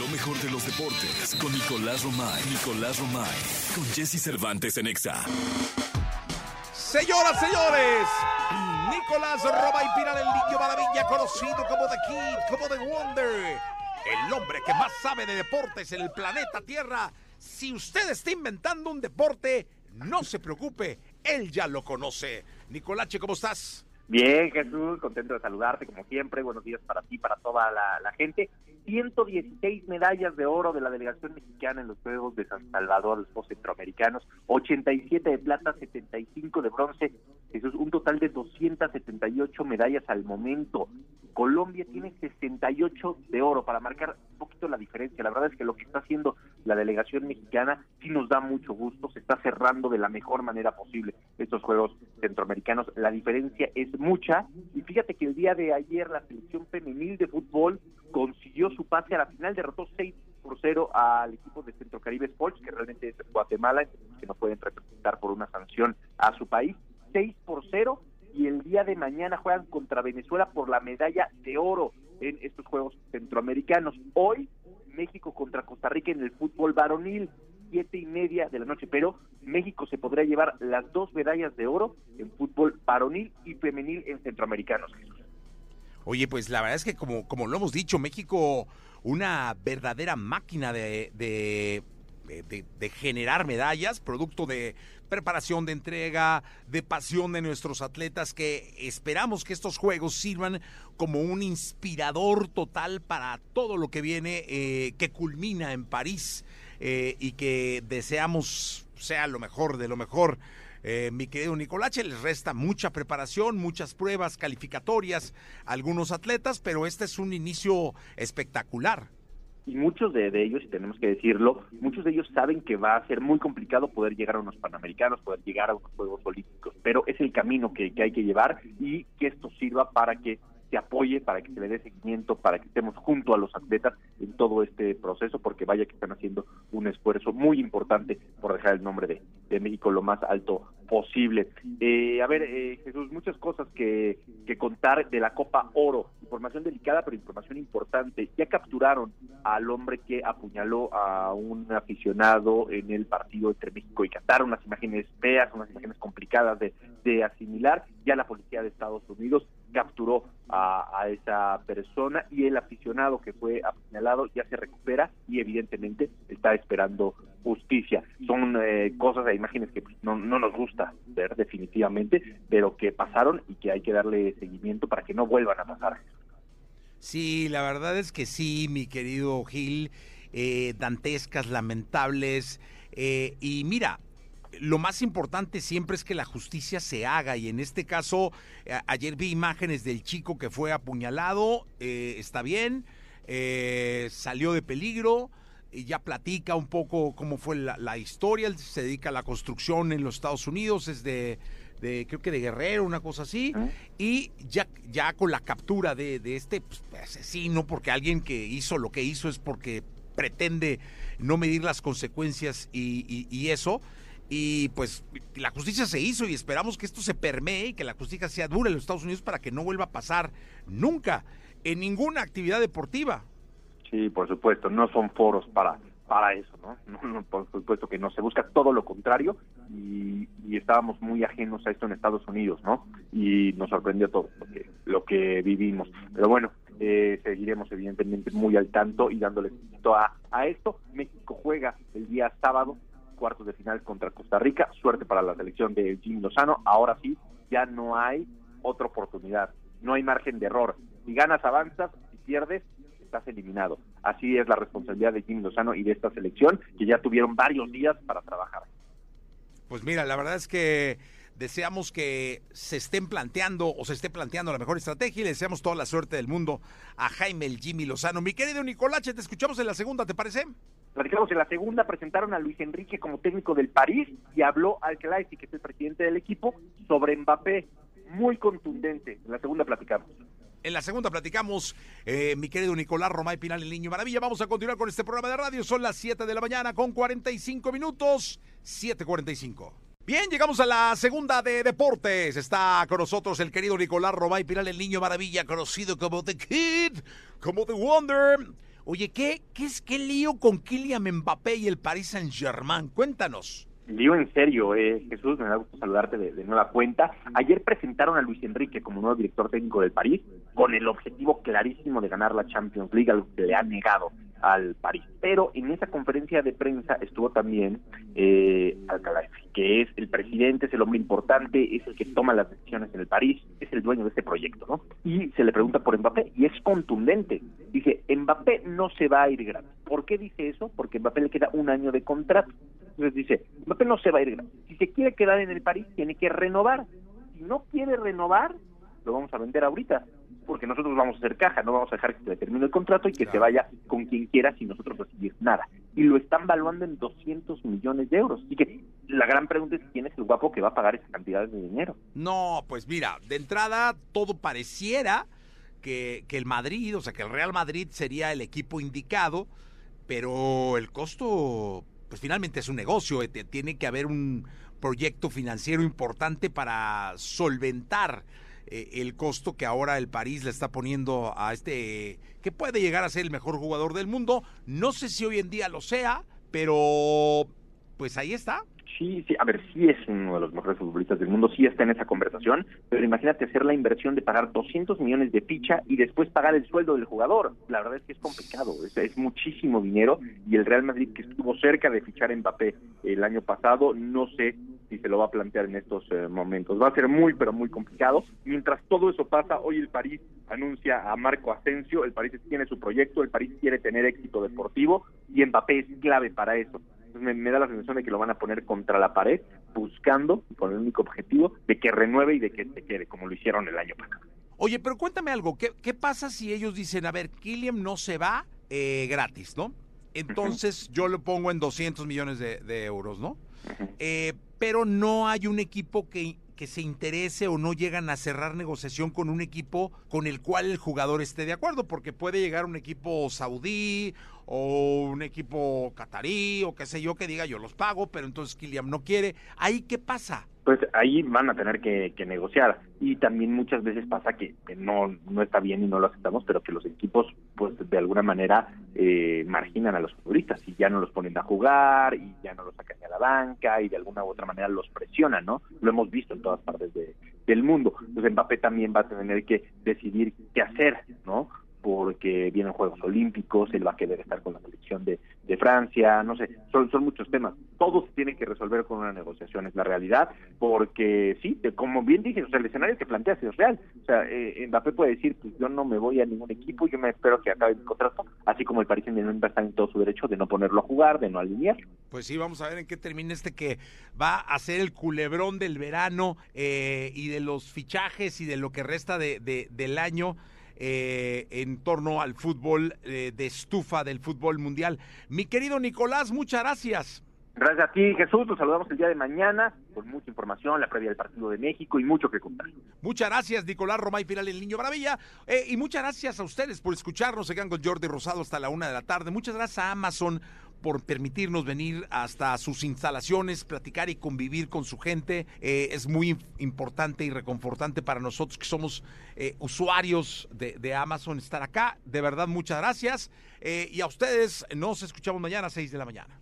Lo mejor de los deportes con Nicolás Romay. Nicolás Romay. Con Jesse Cervantes en Exa. Señoras, señores, Nicolás Romay Pinar, el niño maravilla, conocido como The Kid, como The Wonder. El hombre que más sabe de deportes en el planeta Tierra. Si usted está inventando un deporte, no se preocupe, él ya lo conoce. Nicolache, ¿cómo estás? Bien, Jesús, contento de saludarte como siempre. Buenos días para ti, para toda la, la, gente. 116 medallas de oro de la delegación mexicana en los Juegos de San Salvador, los Juegos Centroamericanos, 87 de plata, 75 de bronce. Es un total de 278 medallas al momento. Colombia tiene 68 de oro para marcar un poquito la diferencia. La verdad es que lo que está haciendo la delegación mexicana sí nos da mucho gusto. Se está cerrando de la mejor manera posible estos Juegos Centroamericanos. La diferencia es mucha. Y fíjate que el día de ayer la selección femenil de fútbol consiguió su pase a la final, derrotó 6 por 0 al equipo de Centro Caribe Sports, que realmente es Guatemala, que no pueden representar por una sanción a su país. 6 por 0 y el día de mañana juegan contra Venezuela por la medalla de oro en estos Juegos Centroamericanos. Hoy México contra Costa Rica en el fútbol varonil, siete y media de la noche, pero México se podría llevar las dos medallas de oro en fútbol varonil y femenil en centroamericanos. Oye, pues la verdad es que como, como lo hemos dicho, México, una verdadera máquina de, de, de, generar medallas, producto de preparación de entrega, de pasión de nuestros atletas, que esperamos que estos juegos sirvan como un inspirador total para todo lo que viene, eh, que culmina en París eh, y que deseamos sea lo mejor de lo mejor. Eh, mi querido Nicolache, les resta mucha preparación, muchas pruebas calificatorias algunos atletas, pero este es un inicio espectacular y muchos de, ellos, y tenemos que decirlo, muchos de ellos saben que va a ser muy complicado poder llegar a unos Panamericanos, poder llegar a unos Juegos Olímpicos, pero es el camino que, que hay que llevar y que esto sirva para que se apoye, para que se le dé seguimiento, para que estemos junto a los atletas en todo este proceso, porque vaya que están haciendo un esfuerzo muy importante por dejar el nombre de, de México lo más alto posible. Eh, a ver, eh, Jesús, muchas cosas que, contar de la Copa Oro. Información delicada, pero información importante. Ya capturaron al hombre que apuñaló a un aficionado en el partido entre México y Qatar. Unas imágenes feas, unas imágenes complicadas de, de asimilar. Ya la policía de Estados Unidos capturó a, esa persona y el aficionado que fue apuñalado ya se recupera y evidentemente está esperando justicia. Son eh, cosas e imágenes que no, no nos gusta ver definitivamente, pero que pasaron y que hay que darle seguimiento para que no vuelvan a pasar. Sí, la verdad es que sí, mi querido Gil, eh, dantescas, lamentables. Eh, y mira, lo más importante siempre es que la justicia se haga y en este caso a ayer vi imágenes del chico que fue apuñalado, eh, está bien, eh, salió de peligro ya platica un poco cómo fue la, la, historia, él se dedica a la construcción en los Estados Unidos, es de, de creo que de Guerrero, una cosa así, ¿Eh? y ya, ya con la captura de, de este pues, asesino, porque alguien que hizo lo que hizo es porque pretende no medir las consecuencias y, y, y eso, y pues la justicia se hizo y esperamos que esto se permee y que la justicia sea dura en los Estados Unidos para que no vuelva a pasar nunca en ninguna actividad deportiva. Sí, por supuesto, no son foros para para eso, ¿no? Por supuesto que no, se busca todo lo contrario y, y, estábamos muy ajenos a esto en Estados Unidos, ¿no? Y nos sorprendió todo lo que, lo que vivimos. Pero bueno, eh, seguiremos evidentemente muy al tanto y dándole a, a esto. México juega el día sábado cuartos de final contra Costa Rica. Suerte para la selección de Jimmy Lozano. Ahora sí, ya no hay otra oportunidad. No hay margen de error. Si ganas, avanzas. Si pierdes, estás eliminado. Así es la responsabilidad de Jimmy Lozano y de esta selección, que ya tuvieron varios días para trabajar. Pues mira, la verdad es que deseamos que se estén planteando o se esté planteando la mejor estrategia y le deseamos toda la suerte del mundo a Jaime el Jimmy Lozano. Mi querido Nicolache, te escuchamos en la segunda, ¿te parece? Platicamos en la segunda, presentaron a Luis Enrique como técnico del París y habló al Claesi, que es el presidente del equipo, sobre Mbappé. Muy contundente. En la segunda platicamos. En la segunda platicamos, eh, mi querido Nicolás Romay Pinal, el Niño Maravilla. Vamos a continuar con este programa de radio. Son las 7 de la mañana con 45 minutos. 7.45. Bien, llegamos a la segunda de deportes. Está con nosotros el querido Nicolás Romay Pinal, el Niño Maravilla, conocido como The Kid, como The Wonder. Oye, ¿qué, qué, es, ¿qué lío con Kylian Mbappé y el Paris Saint-Germain? Cuéntanos. Lío en serio, eh, Jesús, me da gusto saludarte de, nueva cuenta. Ayer presentaron a Luis Enrique como nuevo director técnico del París con el objetivo clarísimo de ganar la Champions League, algo que le ha negado al París. Pero en esa conferencia de prensa estuvo también eh, Alcalá, que es el presidente, es el hombre importante, es el que toma las decisiones en el París, es el dueño de este proyecto, ¿no? Y se le pregunta por Mbappé y es contundente. Dice, Mbappé no se va a ir gratis. ¿Por qué dice eso? Porque Mbappé le queda un año de contrato. Entonces dice, Mbappé no se va a ir gratis. Si se quiere quedar en el París, tiene que renovar. Si no quiere renovar, lo vamos a vender ahorita porque nosotros vamos a hacer caja, no vamos a dejar que se termine el contrato y que se vaya con quien quiera sin nosotros recibir nada. Y lo están valuando en 200 millones de euros. Así que la gran pregunta es quién es el guapo que va a pagar esa cantidad de dinero. No, pues mira, de entrada todo pareciera que, que el Madrid, o sea, que el Real Madrid sería el equipo indicado, pero el costo, pues finalmente es un negocio, eh, tiene que haber un proyecto financiero importante para solventar eh, el costo que ahora el París le está poniendo a este, que puede llegar a ser el mejor jugador del mundo. No sé si hoy en día lo sea, pero pues ahí está. Sí, sí, a ver, sí es uno de los mejores futbolistas del mundo, sí está en esa conversación, pero imagínate hacer la inversión de pagar 200 millones de ficha y después pagar el sueldo del jugador. La verdad es que es complicado, es, muchísimo dinero y el Real Madrid que estuvo cerca de fichar a Mbappé el año pasado, no sé si se lo va a plantear en estos eh, momentos. Va a ser muy, pero muy complicado. Mientras todo eso pasa, hoy el París anuncia a Marco Asensio, el París tiene su proyecto, el París quiere tener éxito deportivo y Mbappé es clave para eso. Me, me, da la sensación de que lo van a poner contra la pared, buscando, con el único objetivo, de que renueve y de que se quede, como lo hicieron el año pasado. Oye, pero cuéntame algo, ¿qué, qué pasa si ellos dicen, a ver, Kylian no se va eh, gratis, ¿no? Entonces yo lo pongo en 200 millones de, de euros, ¿no? Eh, pero no hay un equipo que, que se interese o no llegan a cerrar negociación con un equipo con el cual el jugador esté de acuerdo, porque puede llegar un equipo saudí o un equipo catarí o qué sé yo que diga yo los pago, pero entonces Kylian no quiere. ¿Ahí qué pasa? pues ahí van a tener que, negociar y también muchas veces pasa que, no no está bien y no lo aceptamos pero que los equipos pues de alguna manera eh, marginan a los futbolistas y ya no los ponen a jugar y ya no los sacan a la banca y de alguna u otra manera los presionan no lo hemos visto en todas partes de, del mundo. Entonces Mbappé también va a tener que decidir qué hacer no porque vienen Juegos Olímpicos, él va a querer estar con la selección de, Francia, no sé, son, son muchos temas. Todo se tiene que resolver con una negociación, es la realidad, porque sí, como bien dije, o sea, el escenario que planteas es real. O sea, eh, Mbappé puede decir, pues yo no me voy a ningún equipo, yo me espero que acabe mi contrato, así como el Paris Saint-Germain estar en todo su derecho de no ponerlo a jugar, de no alinear. Pues sí, vamos a ver en qué termina este que va a ser el culebrón del verano eh, y de los fichajes y de lo que resta de del año. Eh, en torno al fútbol eh, de estufa del fútbol mundial. Mi querido Nicolás, muchas gracias. Gracias a ti, Jesús. Nos saludamos el día de mañana con mucha información, la previa del partido de México y mucho que contar. Muchas gracias, Nicolás Romay Final, el Niño Maravilla. Eh, y muchas gracias a ustedes por escucharnos. Se quedan con Jordi Rosado hasta la una de la tarde. Muchas gracias a Amazon por permitirnos venir hasta sus instalaciones, platicar y convivir con su gente. Eh, es muy importante y reconfortante para nosotros que somos eh, usuarios de, Amazon estar acá. De verdad, muchas gracias. Eh, y a ustedes nos escuchamos mañana a 6 de la mañana.